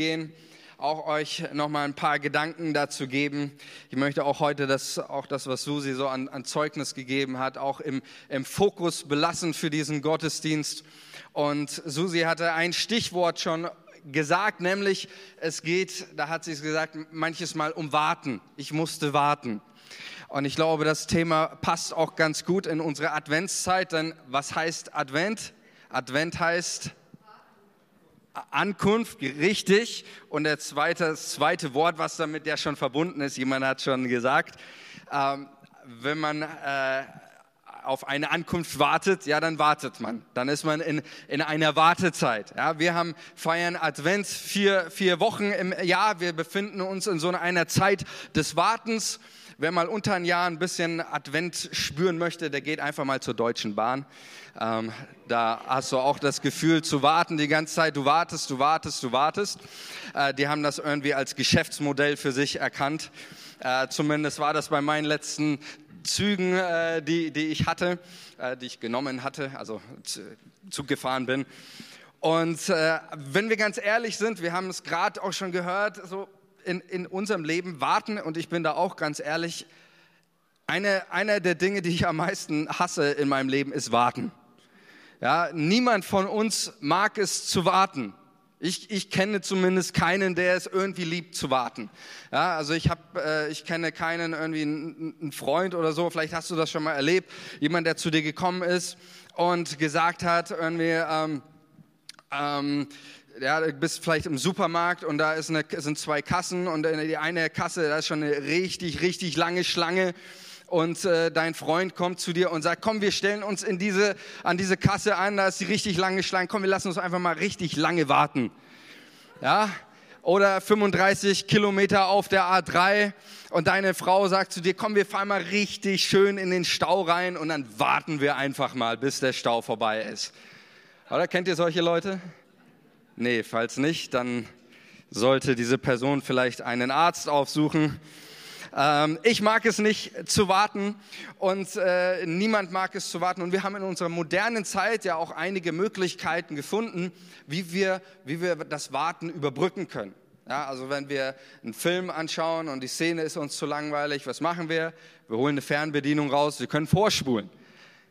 durchgehen, auch euch nochmal ein paar Gedanken dazu geben. Ich möchte auch heute das, auch das, was Susi so an, an Zeugnis gegeben hat, auch im, im Fokus belassen für diesen Gottesdienst. Und Susi hatte ein Stichwort schon gesagt, nämlich es geht, da hat sie es gesagt, manches Mal um Warten. Ich musste warten. Und ich glaube, das Thema passt auch ganz gut in unsere Adventszeit, denn was heißt Advent? Advent heißt Ankunft, richtig. Und der zweite, das zweite Wort, was damit ja schon verbunden ist, jemand hat schon gesagt, ähm, wenn man äh, auf eine Ankunft wartet, ja, dann wartet man. Dann ist man in, in einer Wartezeit. Ja, wir haben feiern Advent vier, vier Wochen im Jahr. Wir befinden uns in so einer Zeit des Wartens. Wer mal unter ein Jahr ein bisschen Advent spüren möchte, der geht einfach mal zur Deutschen Bahn. Ähm, da hast du auch das Gefühl zu warten die ganze Zeit. Du wartest, du wartest, du wartest. Äh, die haben das irgendwie als Geschäftsmodell für sich erkannt. Äh, zumindest war das bei meinen letzten Zügen, äh, die, die ich hatte, äh, die ich genommen hatte, also Zug gefahren bin. Und äh, wenn wir ganz ehrlich sind, wir haben es gerade auch schon gehört, so in, in unserem Leben warten, und ich bin da auch ganz ehrlich, eine, eine der Dinge, die ich am meisten hasse in meinem Leben, ist warten. Ja, niemand von uns mag es zu warten. Ich, ich kenne zumindest keinen, der es irgendwie liebt zu warten. Ja, also ich habe, äh, ich kenne keinen irgendwie einen Freund oder so. Vielleicht hast du das schon mal erlebt. Jemand, der zu dir gekommen ist und gesagt hat irgendwie. Ähm, ähm, ja, du bist vielleicht im Supermarkt und da ist eine, sind zwei Kassen und die eine Kasse, da ist schon eine richtig, richtig lange Schlange und äh, dein Freund kommt zu dir und sagt, komm, wir stellen uns in diese, an diese Kasse an, da ist die richtig lange Schlange, komm, wir lassen uns einfach mal richtig lange warten. Ja, oder 35 Kilometer auf der A3 und deine Frau sagt zu dir, komm, wir fahren mal richtig schön in den Stau rein und dann warten wir einfach mal, bis der Stau vorbei ist. Oder kennt ihr solche Leute? Nee, falls nicht, dann sollte diese Person vielleicht einen Arzt aufsuchen ähm, ich mag es nicht zu warten und äh, niemand mag es zu warten. Und wir haben in unserer modernen Zeit ja auch einige Möglichkeiten gefunden, wie wir, wie wir das Warten überbrücken können. Ja, also wenn wir einen Film anschauen und die Szene ist uns zu langweilig, was machen wir? Wir holen eine Fernbedienung raus, wir können vorspulen.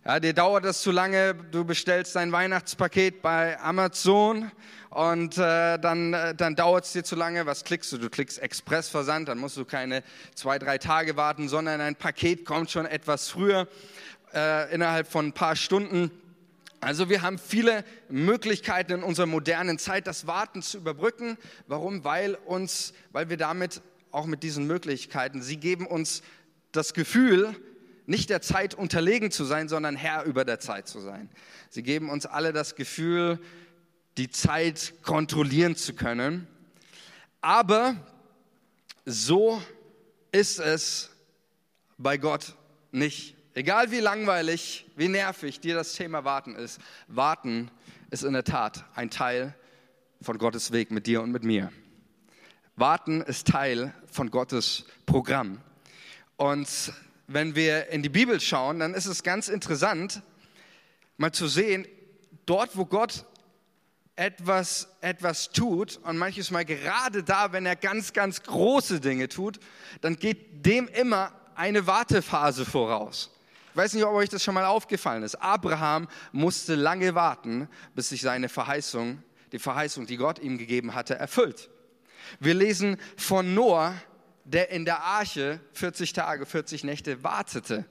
Ja, dir dauert das zu lange, du bestellst dein Weihnachtspaket bei Amazon und äh, dann, äh, dann dauert es dir zu lange. Was klickst du? Du klickst Expressversand, dann musst du keine zwei, drei Tage warten, sondern ein Paket kommt schon etwas früher, äh, innerhalb von ein paar Stunden. Also wir haben viele Möglichkeiten in unserer modernen Zeit, das Warten zu überbrücken. Warum? Weil uns, weil wir damit auch mit diesen Möglichkeiten, sie geben uns das Gefühl, nicht der Zeit unterlegen zu sein, sondern Herr über der Zeit zu sein. Sie geben uns alle das Gefühl, die Zeit kontrollieren zu können. Aber so ist es bei Gott nicht. Egal wie langweilig, wie nervig dir das Thema Warten ist, Warten ist in der Tat ein Teil von Gottes Weg mit dir und mit mir. Warten ist Teil von Gottes Programm. Und wenn wir in die Bibel schauen, dann ist es ganz interessant, mal zu sehen, dort wo Gott etwas, etwas tut und manches Mal gerade da, wenn er ganz, ganz große Dinge tut, dann geht dem immer eine Wartephase voraus. Ich weiß nicht, ob euch das schon mal aufgefallen ist. Abraham musste lange warten, bis sich seine Verheißung, die Verheißung, die Gott ihm gegeben hatte, erfüllt. Wir lesen von Noah, der in der Arche 40 Tage, 40 Nächte wartete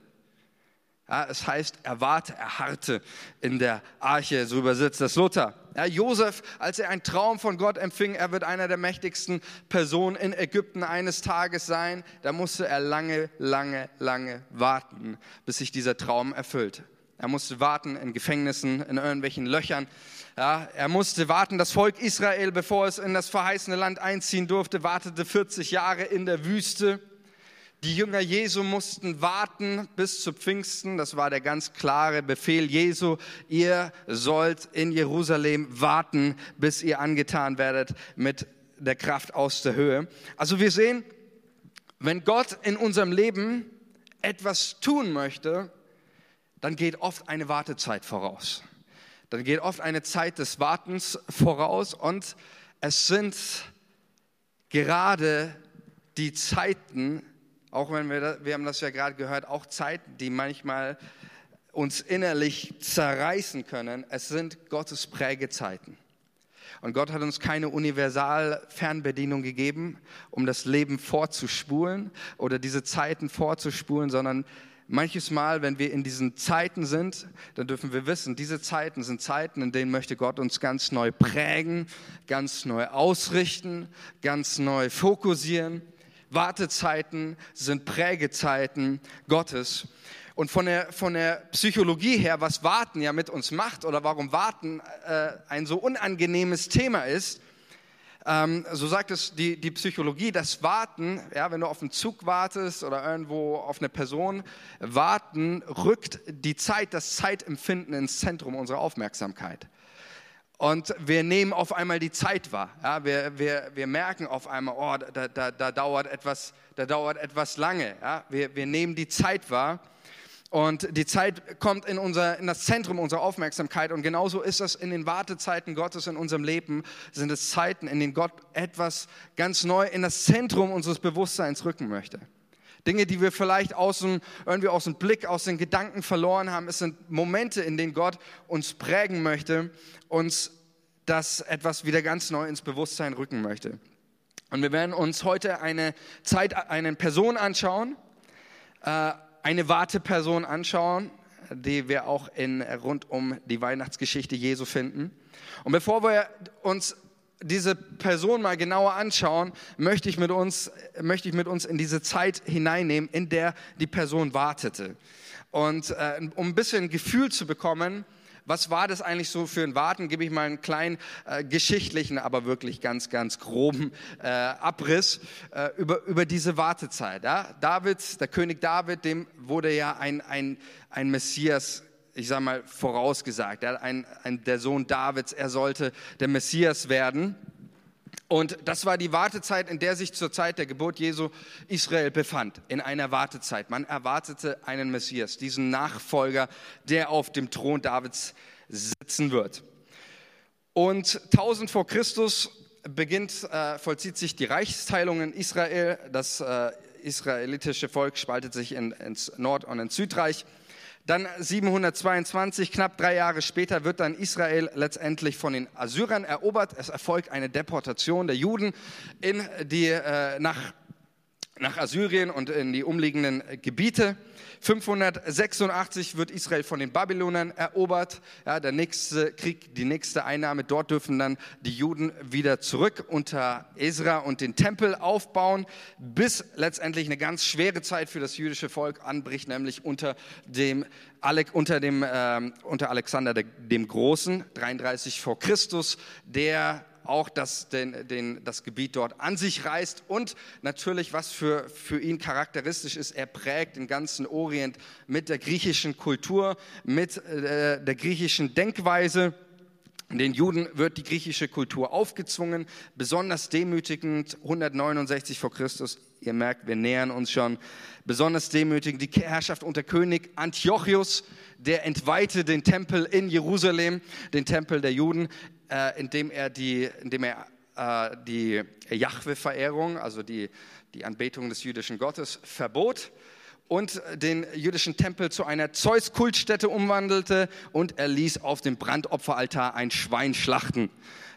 ja, es heißt, er warte, er harrte in der Arche, so übersetzt das Luther. Ja, Josef, als er einen Traum von Gott empfing, er wird einer der mächtigsten Personen in Ägypten eines Tages sein, da musste er lange, lange, lange warten, bis sich dieser Traum erfüllt. Er musste warten in Gefängnissen, in irgendwelchen Löchern. Ja, er musste warten. Das Volk Israel, bevor es in das verheißene Land einziehen durfte, wartete 40 Jahre in der Wüste. Die Jünger Jesu mussten warten bis zu Pfingsten. Das war der ganz klare Befehl Jesu. Ihr sollt in Jerusalem warten, bis ihr angetan werdet mit der Kraft aus der Höhe. Also wir sehen, wenn Gott in unserem Leben etwas tun möchte, dann geht oft eine Wartezeit voraus. Dann geht oft eine Zeit des Wartens voraus und es sind gerade die Zeiten, auch wenn wir, wir haben das ja gerade gehört, auch Zeiten, die manchmal uns innerlich zerreißen können, es sind Gottes Prägezeiten. Und Gott hat uns keine Universal-Fernbedienung gegeben, um das Leben vorzuspulen oder diese Zeiten vorzuspulen, sondern manches Mal, wenn wir in diesen Zeiten sind, dann dürfen wir wissen, diese Zeiten sind Zeiten, in denen möchte Gott uns ganz neu prägen, ganz neu ausrichten, ganz neu fokussieren. Wartezeiten sind Prägezeiten Gottes. Und von der, von der Psychologie her, was Warten ja mit uns macht oder warum Warten äh, ein so unangenehmes Thema ist, ähm, so sagt es die, die Psychologie, das Warten, ja, wenn du auf einen Zug wartest oder irgendwo auf eine Person, Warten rückt die Zeit, das Zeitempfinden ins Zentrum unserer Aufmerksamkeit. Und wir nehmen auf einmal die Zeit wahr. Ja, wir, wir, wir merken auf einmal, oh, da, da, da, dauert, etwas, da dauert etwas lange. Ja, wir, wir nehmen die Zeit wahr. Und die Zeit kommt in, unser, in das Zentrum unserer Aufmerksamkeit. Und genauso ist das in den Wartezeiten Gottes in unserem Leben. Sind es Zeiten, in denen Gott etwas ganz neu in das Zentrum unseres Bewusstseins rücken möchte. Dinge, die wir vielleicht aus dem, irgendwie aus dem Blick, aus den Gedanken verloren haben. Es sind Momente, in denen Gott uns prägen möchte, uns das etwas wieder ganz neu ins Bewusstsein rücken möchte. Und wir werden uns heute eine Zeit, eine Person anschauen, äh, eine Warteperson anschauen, die wir auch in, rund um die Weihnachtsgeschichte Jesu finden. Und bevor wir uns diese Person mal genauer anschauen, möchte ich mit uns, möchte ich mit uns in diese Zeit hineinnehmen, in der die Person wartete. Und äh, um ein bisschen Gefühl zu bekommen, was war das eigentlich so für ein Warten? Gebe ich mal einen kleinen äh, geschichtlichen, aber wirklich ganz, ganz groben äh, Abriss äh, über, über diese Wartezeit. Ja? David, der König David, dem wurde ja ein, ein, ein Messias ich sage mal, vorausgesagt. Ja? Ein, ein, der Sohn Davids, er sollte der Messias werden. Und das war die Wartezeit, in der sich zur Zeit der Geburt Jesu Israel befand, in einer Wartezeit. Man erwartete einen Messias, diesen Nachfolger, der auf dem Thron Davids sitzen wird. Und 1000 vor Christus beginnt, äh, vollzieht sich die Reichsteilung in Israel. Das äh, israelitische Volk spaltet sich in, ins Nord- und ins Südreich. Dann 722, knapp drei Jahre später, wird dann Israel letztendlich von den Assyrern erobert. Es erfolgt eine Deportation der Juden in die, äh, nach, nach Assyrien und in die umliegenden Gebiete. 586 wird Israel von den Babylonern erobert. Ja, der nächste Krieg, die nächste Einnahme. Dort dürfen dann die Juden wieder zurück unter Ezra und den Tempel aufbauen, bis letztendlich eine ganz schwere Zeit für das jüdische Volk anbricht, nämlich unter dem unter, dem, äh, unter Alexander dem Großen, 33 vor Christus, der auch das, den, den, das Gebiet dort an sich reißt und natürlich, was für, für ihn charakteristisch ist, er prägt den ganzen Orient mit der griechischen Kultur, mit äh, der griechischen Denkweise. Den Juden wird die griechische Kultur aufgezwungen, besonders demütigend 169 vor Christus. Ihr merkt, wir nähern uns schon. Besonders demütigend die Herrschaft unter König Antiochus, der entweihte den Tempel in Jerusalem, den Tempel der Juden äh, indem er die, indem er, äh, die Jahwe-Verehrung, also die, die Anbetung des jüdischen Gottes, verbot und den jüdischen Tempel zu einer Zeus-Kultstätte umwandelte und er ließ auf dem Brandopferaltar ein Schwein schlachten.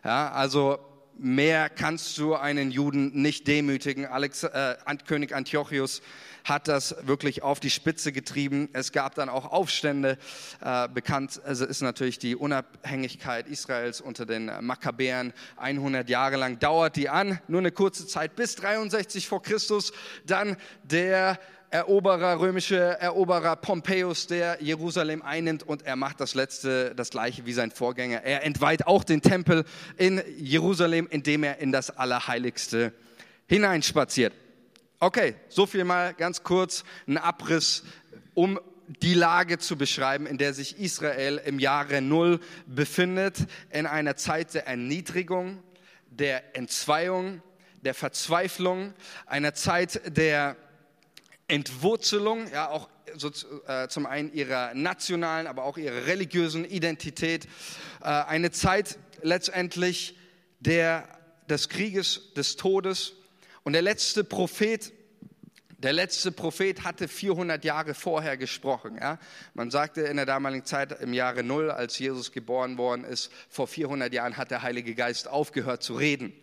Ja, also mehr kannst du einen Juden nicht demütigen. Alex, äh, König Antiochus hat das wirklich auf die Spitze getrieben. Es gab dann auch Aufstände. Äh, bekannt also ist natürlich die Unabhängigkeit Israels unter den Makkabäern. 100 Jahre lang dauert die an, nur eine kurze Zeit bis 63 vor Christus. Dann der Eroberer, römische Eroberer Pompeius, der Jerusalem einnimmt und er macht das letzte, das gleiche wie sein Vorgänger. Er entweiht auch den Tempel in Jerusalem, indem er in das Allerheiligste hineinspaziert. Okay, so viel mal ganz kurz ein Abriss, um die Lage zu beschreiben, in der sich Israel im Jahre Null befindet, in einer Zeit der Erniedrigung, der Entzweiung, der Verzweiflung, einer Zeit der Entwurzelung, ja auch so, äh, zum einen ihrer nationalen, aber auch ihrer religiösen Identität, äh, eine Zeit letztendlich der, des Krieges, des Todes, Und der letzte Prophet, der letzte Prophet hatte 400 Jahre vorher gesprochen. Ja? Man sagte in der damaligen Zeit, im Jahre Null, als Jesus geboren worden ist, vor 400 Jahren hat der Heilige Geist aufgehört zu reden.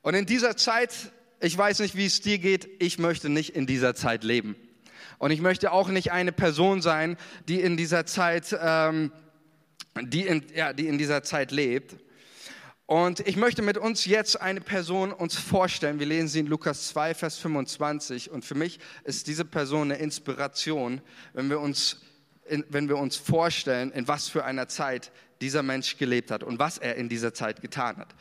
Und in dieser Zeit, ich weiß nicht, wie es dir geht, ich möchte nicht in dieser Zeit leben. Und ich möchte auch nicht eine Person sein, die in dieser Zeit, ähm, die, in, ja, die in dieser Zeit lebt. Und ich möchte mit uns jetzt eine Person uns vorstellen. Wir lesen sie in Lukas 2, Vers 25. Und für mich ist diese Person eine Inspiration, wenn wir uns, in, wenn wir uns vorstellen, in was für einer Zeit dieser Mensch gelebt hat und was er in dieser Zeit getan hat.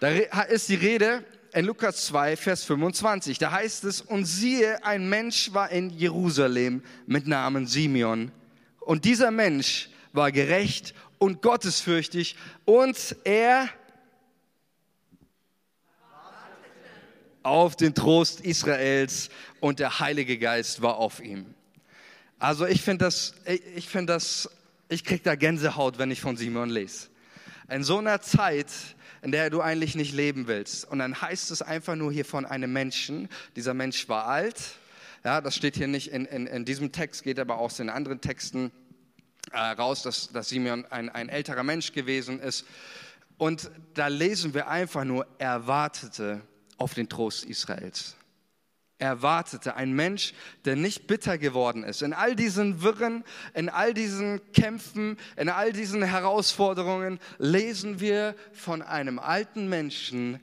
Da ist die Rede in Lukas 2, Vers 25. Da heißt es, und siehe, ein Mensch war in Jerusalem mit Namen Simeon. Und dieser Mensch war gerecht und gottesfürchtig und er auf den Trost Israels und der Heilige Geist war auf ihm. Also ich finde das, ich finde das, ich krieg da Gänsehaut, wenn ich von Simon lese. In so einer Zeit, in der du eigentlich nicht leben willst. Und dann heißt es einfach nur hier von einem Menschen. Dieser Mensch war alt. Ja, das steht hier nicht in, in, in diesem Text, geht aber aus den anderen Texten äh, raus, dass, dass Simeon ein, ein älterer Mensch gewesen ist. Und da lesen wir einfach nur, er wartete auf den Trost Israels erwartete. Ein Mensch, der nicht bitter geworden ist. In all diesen Wirren, in all diesen Kämpfen, in all diesen Herausforderungen lesen wir von einem alten Menschen,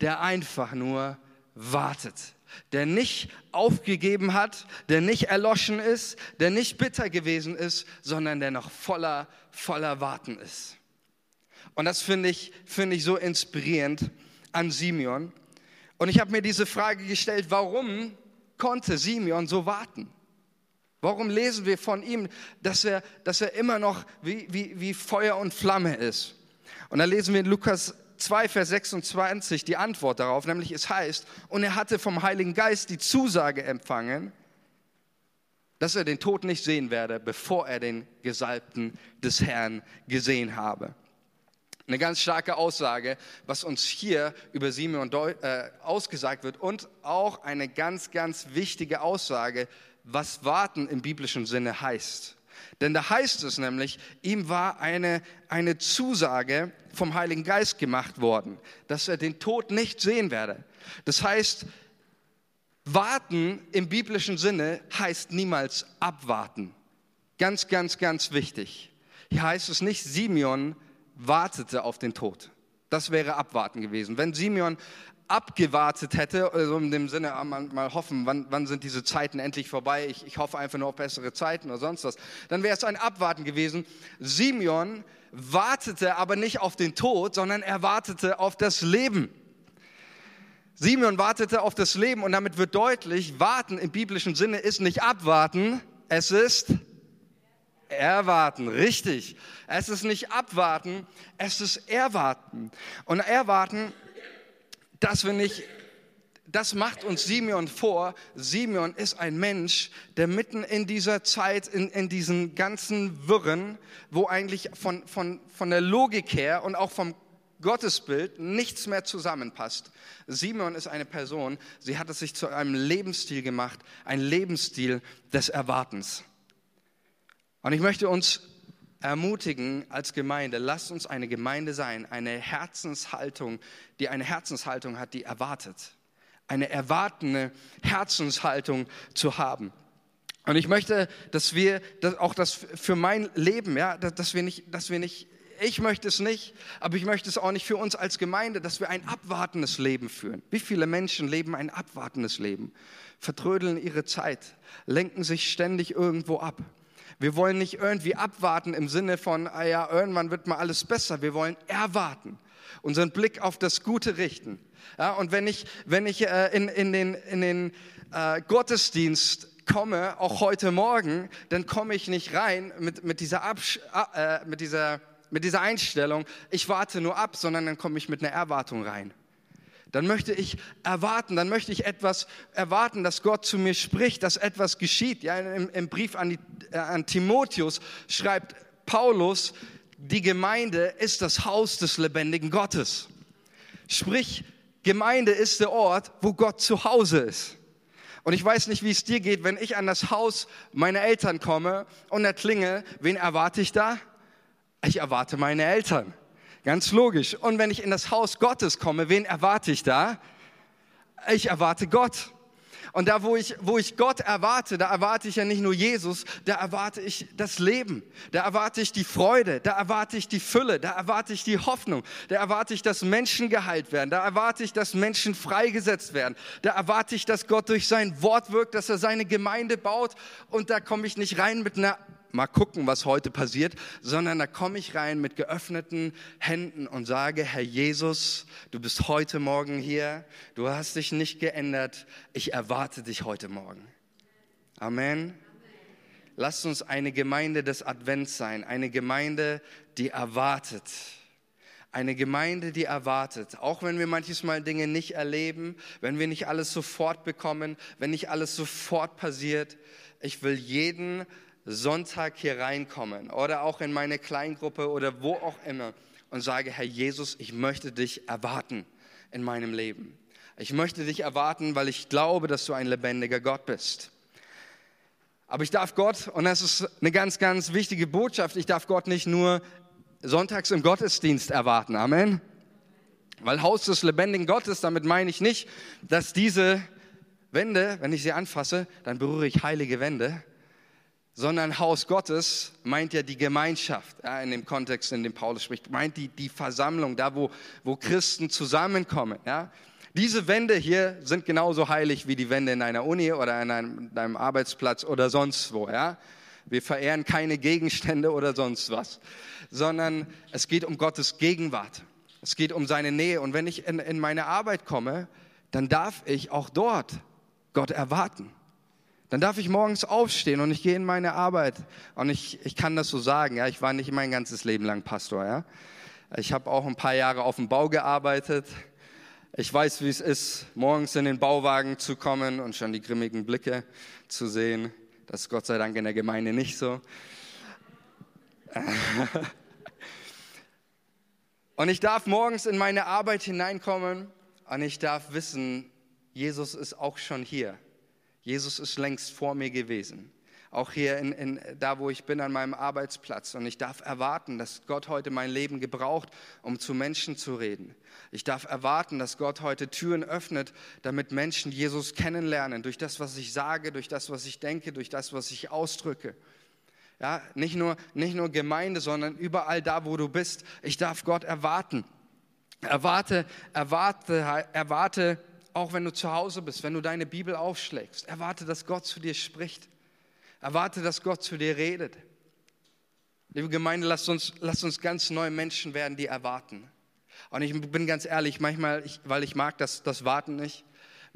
der einfach nur wartet. Der nicht aufgegeben hat, der nicht erloschen ist, der nicht bitter gewesen ist, sondern der noch voller, voller Warten ist. Und das finde ich, finde ich so inspirierend an Simeon. Und ich habe mir diese Frage gestellt, warum konnte Simeon so warten? Warum lesen wir von ihm, dass er, dass er immer noch wie, wie, wie Feuer und Flamme ist? Und da lesen wir in Lukas 2, Vers 26 die Antwort darauf, nämlich es heißt, und er hatte vom Heiligen Geist die Zusage empfangen, dass er den Tod nicht sehen werde, bevor er den Gesalbten des Herrn gesehen habe. Eine ganz starke Aussage, was uns hier über Simeon äh, ausgesagt wird und auch eine ganz, ganz wichtige Aussage, was warten im biblischen Sinne heißt. Denn da heißt es nämlich, ihm war eine, eine Zusage vom Heiligen Geist gemacht worden, dass er den Tod nicht sehen werde. Das heißt, warten im biblischen Sinne heißt niemals abwarten. Ganz, ganz, ganz wichtig. Hier heißt es nicht, Simeon wartete auf den Tod. Das wäre abwarten gewesen. Wenn Simeon abgewartet hätte, also in dem Sinne ah, mal, hoffen, wann, wann, sind diese Zeiten endlich vorbei, ich, ich hoffe einfach nur auf bessere Zeiten oder sonst was, dann wäre es ein Abwarten gewesen. Simeon wartete aber nicht auf den Tod, sondern er wartete auf das Leben. Simeon wartete auf das Leben und damit wird deutlich, warten im biblischen Sinne ist nicht abwarten, es ist Erwarten, richtig. Es ist nicht abwarten, es ist erwarten. Und erwarten, dass wir nicht, das macht uns Simeon vor. Simeon ist ein Mensch, der mitten in dieser Zeit, in, in diesen ganzen Wirren, wo eigentlich von, von, von der Logik her und auch vom Gottesbild nichts mehr zusammenpasst. Simeon ist eine Person, sie hat es sich zu einem Lebensstil gemacht, ein Lebensstil des Erwartens. Und ich möchte uns ermutigen als Gemeinde, lasst uns eine Gemeinde sein, eine Herzenshaltung, die eine Herzenshaltung hat, die erwartet. Eine erwartende Herzenshaltung zu haben. Und ich möchte, dass wir, dass auch das für mein Leben, ja, dass wir nicht, dass wir nicht, ich möchte es nicht, aber ich möchte es auch nicht für uns als Gemeinde, dass wir ein abwartendes Leben führen. Wie viele Menschen leben ein abwartendes Leben? Vertrödeln ihre Zeit, lenken sich ständig irgendwo ab. Wir wollen nicht irgendwie abwarten im Sinne von, ah ja, irgendwann wird mal alles besser. Wir wollen erwarten, unseren Blick auf das Gute richten. Ja, und wenn ich, wenn ich äh, in, in den, in den äh, Gottesdienst komme, auch heute Morgen, dann komme ich nicht rein mit, mit, dieser, Absch äh, mit, dieser, mit dieser Einstellung, ich warte nur ab, sondern dann komme ich mit einer Erwartung rein dann möchte ich erwarten, dann möchte ich etwas erwarten, dass Gott zu mir spricht, dass etwas geschieht. Ja, im, im Brief an, die, äh, an Timotheus schreibt Paulus, die Gemeinde ist das Haus des lebendigen Gottes. Sprich, Gemeinde ist der Ort, wo Gott zu Hause ist. Und ich weiß nicht, wie es dir geht, wenn ich an das Haus meiner Eltern komme und da klingel, wen erwarte ich da? Ich erwarte meine Eltern. Ganz logisch. Und wenn ich in das Haus Gottes komme, wen erwarte ich da? Ich erwarte Gott. Und da, wo ich, wo ich Gott erwarte, da erwarte ich ja nicht nur Jesus, da erwarte ich das Leben, da erwarte ich die Freude, da erwarte ich die Fülle, da erwarte ich die Hoffnung, da erwarte ich, dass Menschen geheilt werden, da erwarte ich, dass Menschen freigesetzt werden, da erwarte ich, dass Gott durch sein Wort wirkt, dass er seine Gemeinde baut und da komme ich nicht rein mit einer mal gucken, was heute passiert, sondern da komme ich rein mit geöffneten Händen und sage, Herr Jesus, du bist heute Morgen hier, du hast dich nicht geändert, ich erwarte dich heute Morgen. Amen. Lasst uns eine Gemeinde des Advents sein, eine Gemeinde, die erwartet. Eine Gemeinde, die erwartet, auch wenn wir manches Mal Dinge nicht erleben, wenn wir nicht alles sofort bekommen, wenn nicht alles sofort passiert. Ich will jeden Sonntag hier reinkommen oder auch in meine Kleingruppe oder wo auch immer und sage, Herr Jesus, ich möchte dich erwarten in meinem Leben. Ich möchte dich erwarten, weil ich glaube, dass du ein lebendiger Gott bist. Aber ich darf Gott, und das ist eine ganz, ganz wichtige Botschaft, ich darf Gott nicht nur sonntags im Gottesdienst erwarten. Amen. Weil Haus des lebendigen Gottes, damit meine ich nicht, dass diese Wände, wenn ich sie anfasse, dann berühre ich heilige Wände, sondern Haus Gottes meint ja die Gemeinschaft, ja, in dem Kontext, in dem Paulus spricht, meint die, die Versammlung, da wo, wo Christen zusammenkommen. Ja. Diese Wände hier sind genauso heilig wie die Wände in einer Uni oder in einem, in einem Arbeitsplatz oder sonst wo. Ja. Wir verehren keine Gegenstände oder sonst was, sondern es geht um Gottes Gegenwart. Es geht um seine Nähe. Und wenn ich in, in meine Arbeit komme, dann darf ich auch dort Gott erwarten. Dann darf ich morgens aufstehen und ich gehe in meine Arbeit. Und ich, ich kann das so sagen, ja, ich war nicht mein ganzes Leben lang Pastor, ja. Ich habe auch ein paar Jahre auf dem Bau gearbeitet. Ich weiß, wie es ist, morgens in den Bauwagen zu kommen und schon die grimmigen Blicke zu sehen. Das ist Gott sei Dank in der Gemeinde nicht so. Und ich darf morgens in meine Arbeit hineinkommen und ich darf wissen, Jesus ist auch schon hier. Jesus ist längst vor mir gewesen. Auch hier in, in, da, wo ich bin, an meinem Arbeitsplatz. Und ich darf erwarten, dass Gott heute mein Leben gebraucht, um zu Menschen zu reden. Ich darf erwarten, dass Gott heute Türen öffnet, damit Menschen Jesus kennenlernen. Durch das, was ich sage, durch das, was ich denke, durch das, was ich ausdrücke. Ja, nicht nur, nicht nur Gemeinde, sondern überall da, wo du bist. Ich darf Gott erwarten. Erwarte, erwarte, erwarte auch wenn du zu Hause bist, wenn du deine Bibel aufschlägst, erwarte, dass Gott zu dir spricht. Erwarte, dass Gott zu dir redet. Liebe Gemeinde, lasst uns, lasst uns ganz neue Menschen werden, die erwarten. Und ich bin ganz ehrlich, manchmal, ich, weil ich mag das, das Warten nicht,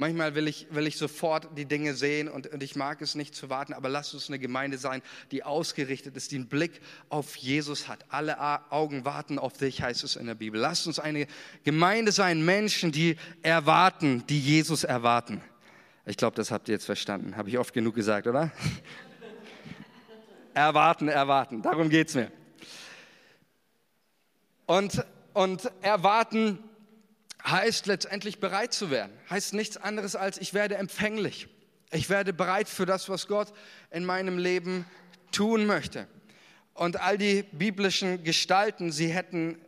Manchmal will ich, will ich sofort die Dinge sehen und, und ich mag es nicht zu warten, aber lass uns eine Gemeinde sein, die ausgerichtet ist, die einen Blick auf Jesus hat. Alle Augen warten auf dich, heißt es in der Bibel. Lass uns eine Gemeinde sein, Menschen, die erwarten, die Jesus erwarten. Ich glaube, das habt ihr jetzt verstanden. Habe ich oft genug gesagt, oder? erwarten, erwarten. Darum geht es mir. Und, und erwarten heißt letztendlich bereit zu werden. Heißt nichts anderes als, ich werde empfänglich. Ich werde bereit für das, was Gott in meinem Leben tun möchte. Und all die biblischen Gestalten, sie hätten,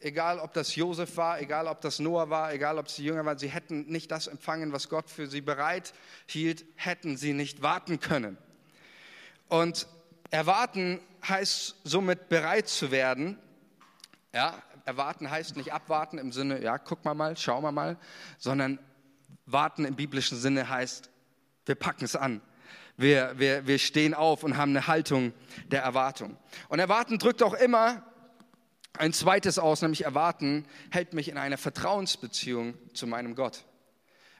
egal ob das Josef war, egal ob das Noah war, egal ob sie Jünger waren, sie hätten nicht das empfangen, was Gott für sie bereit hielt, hätten sie nicht warten können. Und erwarten heißt somit bereit zu werden. Ja, erwarten heißt nicht abwarten im Sinne, ja, guck mal mal, schau mal mal, sondern warten im biblischen Sinne heißt, wir packen es an. Wir, wir, wir stehen auf und haben eine Haltung der Erwartung. Und erwarten drückt auch immer ein zweites aus, nämlich erwarten hält mich in einer Vertrauensbeziehung zu meinem Gott.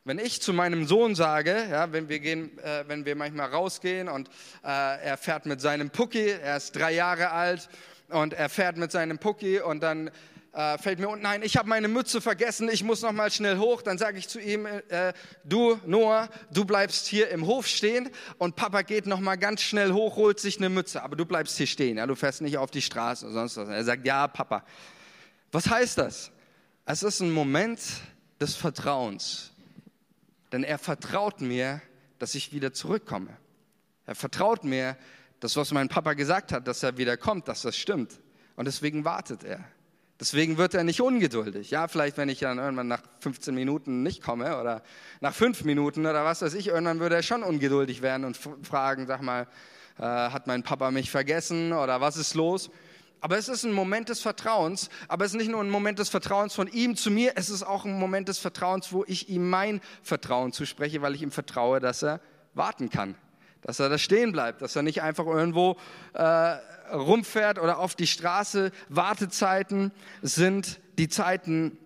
Wenn ich zu meinem Sohn sage, ja, wenn wir gehen, äh, wenn wir manchmal rausgehen und äh, er fährt mit seinem Pucki, er ist drei Jahre alt und er fährt mit seinem Pucki und dann äh, fällt mir unten ein, ich habe meine Mütze vergessen, ich muss noch mal schnell hoch. Dann sage ich zu ihm, äh, du Noah, du bleibst hier im Hof stehen und Papa geht noch mal ganz schnell hoch, holt sich eine Mütze, aber du bleibst hier stehen, ja, du fährst nicht auf die Straße oder sonst was. Er sagt, ja Papa. Was heißt das? Es ist ein Moment des Vertrauens. Denn er vertraut mir, dass ich wieder zurückkomme. Er vertraut mir, dass was mein Papa gesagt hat, dass er wieder kommt, dass das stimmt. Und deswegen wartet er. Deswegen wird er nicht ungeduldig. Ja, vielleicht, wenn ich dann irgendwann nach 15 Minuten nicht komme oder nach fünf Minuten oder was weiß ich, irgendwann würde er schon ungeduldig werden und fragen, sag mal, äh, hat mein Papa mich vergessen oder was ist los? Aber es ist ein Moment des Vertrauens, aber es ist nicht nur ein Moment des Vertrauens von ihm zu mir, es ist auch ein Moment des Vertrauens, wo ich ihm mein Vertrauen zuspreche, weil ich ihm vertraue, dass er warten kann, dass er da stehen bleibt, dass er nicht einfach irgendwo äh, rumfährt oder auf die Straße. Wartezeiten sind die Zeiten,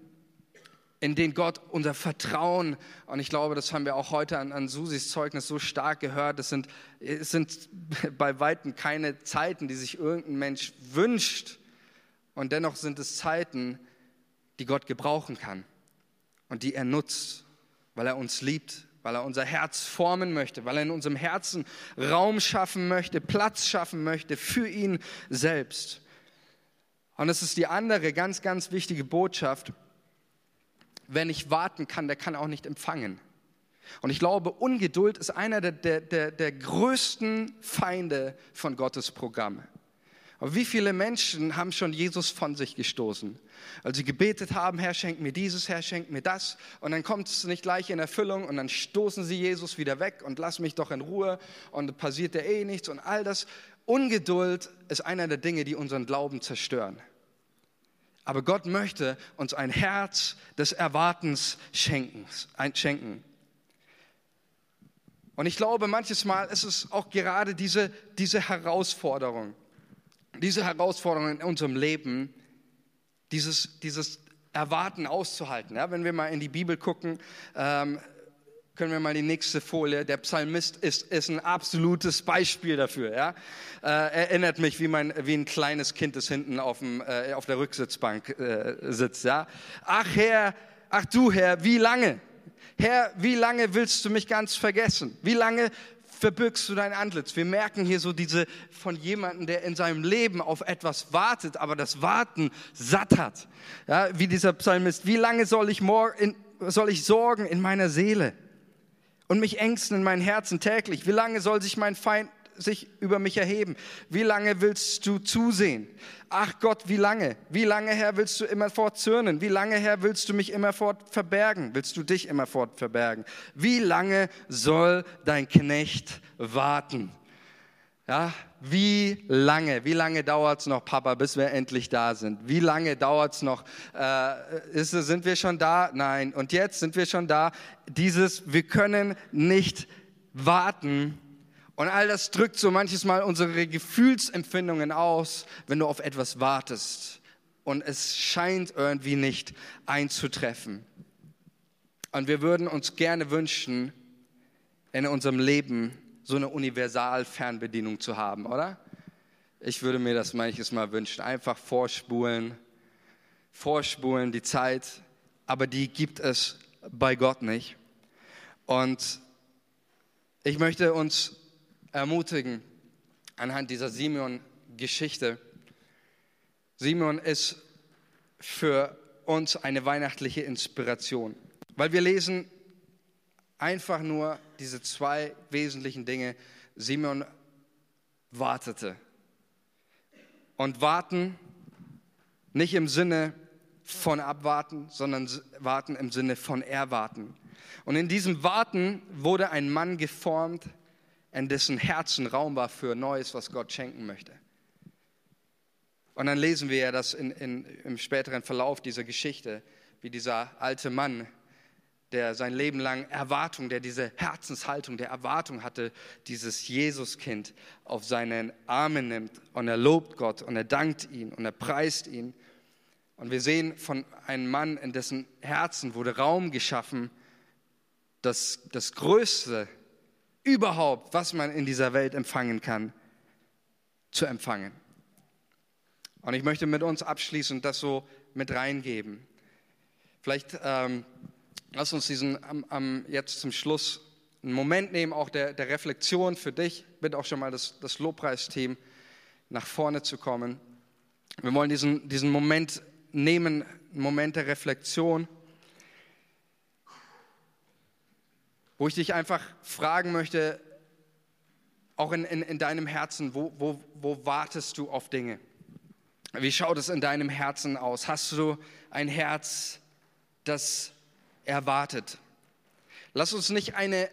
in denen Gott unser Vertrauen, und ich glaube, das haben wir auch heute an, an Susis Zeugnis so stark gehört, es sind, es sind bei Weitem keine Zeiten, die sich irgendein Mensch wünscht. Und dennoch sind es Zeiten, die Gott gebrauchen kann und die er nutzt, weil er uns liebt, weil er unser Herz formen möchte, weil er in unserem Herzen Raum schaffen möchte, Platz schaffen möchte für ihn selbst. Und es ist die andere ganz, ganz wichtige Botschaft, wer nicht warten kann, der kann auch nicht empfangen. Und ich glaube, Ungeduld ist einer der, der, der, der größten Feinde von Gottes Programm. Aber wie viele Menschen haben schon Jesus von sich gestoßen? Als sie gebetet haben, Herr, schenk mir dieses, Herr, schenk mir das. Und dann kommt es nicht gleich in Erfüllung und dann stoßen sie Jesus wieder weg und lass mich doch in Ruhe und passiert ja eh nichts und all das. Ungeduld ist einer der Dinge, die unseren Glauben zerstören. Aber Gott möchte uns ein Herz des Erwartens schenken. Und ich glaube, manches Mal ist es auch gerade diese, diese Herausforderung, diese Herausforderung in unserem Leben, dieses, dieses Erwarten auszuhalten. Ja, wenn wir mal in die Bibel gucken, ähm, können wir mal die nächste Folie. Der Psalmist ist, ist ein absolutes Beispiel dafür. Ja? Äh, erinnert mich, wie, mein, wie ein kleines Kind, das hinten auf, dem, äh, auf der Rücksitzbank äh, sitzt. Ja? Ach Herr, ach du Herr, wie lange? Herr, wie lange willst du mich ganz vergessen? Wie lange verbirgst du dein Antlitz? Wir merken hier so diese von jemandem, der in seinem Leben auf etwas wartet, aber das Warten satt hat. Ja, wie dieser Psalmist. Wie lange soll ich, morgen, soll ich sorgen in meiner Seele? und mich ängsten in meinem Herzen täglich. Wie lange soll sich mein Feind sich über mich erheben? Wie lange willst du zusehen? Ach Gott, wie lange? Wie lange, Herr, willst du immerfort zürnen? Wie lange, Herr, willst du mich immerfort verbergen? Willst du dich immerfort verbergen? Wie lange soll dein Knecht warten? Ja, wie lange, wie lange dauert es noch, Papa, bis wir endlich da sind? Wie lange dauert es noch? Äh, ist, sind wir schon da? Nein. Und jetzt sind wir schon da. Dieses, wir können nicht warten. Und all das drückt so manches Mal unsere Gefühlsempfindungen aus, wenn du auf etwas wartest. Und es scheint irgendwie nicht einzutreffen. Und wir würden uns gerne wünschen, in unserem Leben so eine Universal-Fernbedienung zu haben, oder? Ich würde mir das manches Mal wünschen. Einfach vorspulen, vorspulen die Zeit, aber die gibt es bei Gott nicht. Und ich möchte uns ermutigen anhand dieser Simeon-Geschichte. Simeon ist für uns eine weihnachtliche Inspiration, weil wir lesen einfach nur diese zwei wesentlichen Dinge. Simon wartete. Und warten nicht im Sinne von abwarten, sondern warten im Sinne von erwarten. Und in diesem Warten wurde ein Mann geformt, in dessen Herzen Raum war für Neues, was Gott schenken möchte. Und dann lesen wir ja das in, in, im späteren Verlauf dieser Geschichte, wie dieser alte Mann der sein Leben lang Erwartung, der diese Herzenshaltung, der Erwartung hatte, dieses Jesuskind auf seinen Armen nimmt und er lobt Gott und er dankt ihn und er preist ihn. Und wir sehen von einem Mann, in dessen Herzen wurde Raum geschaffen, das, das Größte überhaupt, was man in dieser Welt empfangen kann, zu empfangen. Und ich möchte mit uns abschließend das so mit reingeben. Vielleicht ähm, lass uns diesen am, am, jetzt zum Schluss einen Moment nehmen, auch der, der Reflexion für dich. Bitte auch schon mal das, das Lobpreisteam nach vorne zu kommen. Wir wollen diesen, diesen Moment nehmen, einen Moment der Reflexion. Wo ich dich einfach fragen möchte, auch in, in, in deinem Herzen, wo, wo, wo wartest du auf Dinge? Wie schaut es in deinem Herzen aus? Hast du ein Herz, das erwartet? Lass uns nicht eine,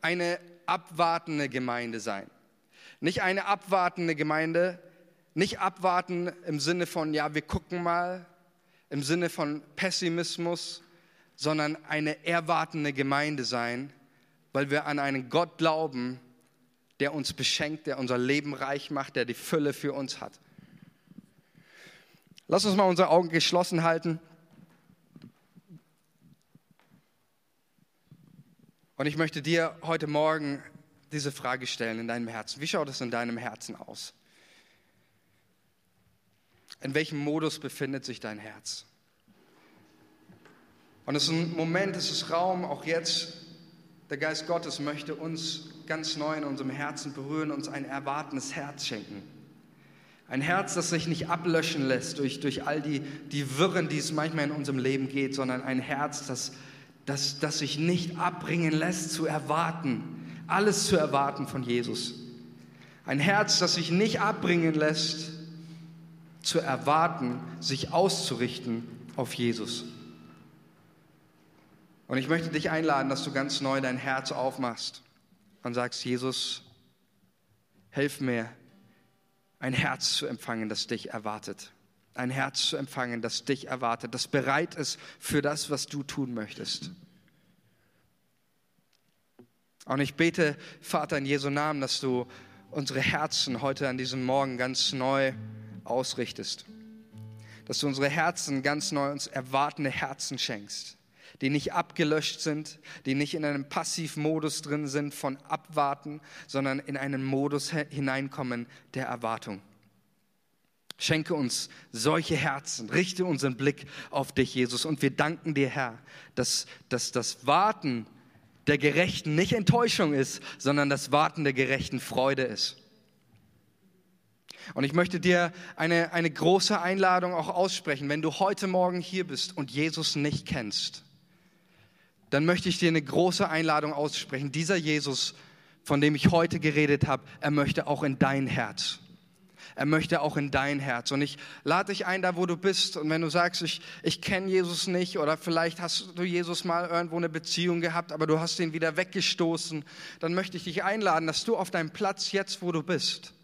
eine abwartende Gemeinde sein. Nicht eine abwartende Gemeinde, nicht abwarten im Sinne von, ja, wir gucken mal, im Sinne von Pessimismus, sondern eine erwartende Gemeinde sein, weil wir an einen Gott glauben, der uns beschenkt, der unser Leben reich macht, der die Fülle für uns hat. Lass uns mal unsere Augen geschlossen halten. Und ich möchte dir heute Morgen diese Frage stellen in deinem Herzen. Wie schaut es in deinem Herzen aus? In welchem Modus befindet sich dein Herz? Und es ist ein Moment, es ist Raum, auch jetzt, der Geist Gottes möchte uns ganz neu in unserem Herzen berühren, uns ein erwartendes Herz schenken. Ein Herz, das sich nicht ablöschen lässt durch, durch all die, die Wirren, die es manchmal in unserem Leben geht, sondern ein Herz, das, das, das sich nicht abbringen lässt zu erwarten, alles zu erwarten von Jesus. Ein Herz, das sich nicht abbringen lässt zu erwarten, sich auszurichten auf Jesus. Und ich möchte dich einladen, dass du ganz neu dein Herz aufmachst und sagst, Jesus, hilf mir, ein Herz zu empfangen, das dich erwartet. Ein Herz zu empfangen, das dich erwartet, das bereit ist für das, was du tun möchtest. Und ich bete, Vater, in Jesu Namen, dass du unsere Herzen heute an diesem Morgen ganz neu ausrichtest. Dass du unsere Herzen ganz neu uns erwartende Herzen schenkst die nicht abgelöscht sind, die nicht in einem Passivmodus drin sind von Abwarten, sondern in einen Modus hineinkommen der Erwartung. Schenke uns solche Herzen, richte unseren Blick auf dich, Jesus. Und wir danken dir, Herr, dass, dass das Warten der Gerechten nicht Enttäuschung ist, sondern das Warten der Gerechten Freude ist. Und ich möchte dir eine, eine große Einladung auch aussprechen, wenn du heute Morgen hier bist und Jesus nicht kennst dann möchte ich dir eine große Einladung aussprechen. Dieser Jesus, von dem ich heute geredet habe, er möchte auch in dein Herz. Er möchte auch in dein Herz. Und ich lade dich ein, da wo du bist. Und wenn du sagst, ich, ich kenne Jesus nicht oder vielleicht hast du Jesus mal irgendwo eine Beziehung gehabt, aber du hast ihn wieder weggestoßen, dann möchte ich dich einladen, dass du auf deinem Platz jetzt, wo du bist,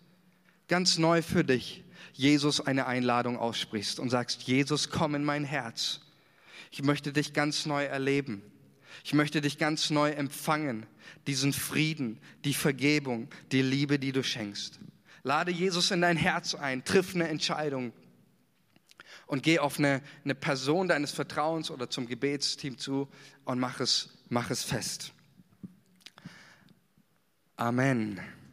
ganz neu für dich Jesus eine Einladung aussprichst und sagst, Jesus, komm in mein Herz. Ich möchte dich ganz neu erleben. Ich möchte dich ganz neu empfangen, diesen Frieden, die Vergebung, die Liebe, die du schenkst. Lade Jesus in dein Herz ein, triff eine Entscheidung und geh auf eine, eine Person deines Vertrauens oder zum Gebetsteam zu und mach es, mach es fest. Amen.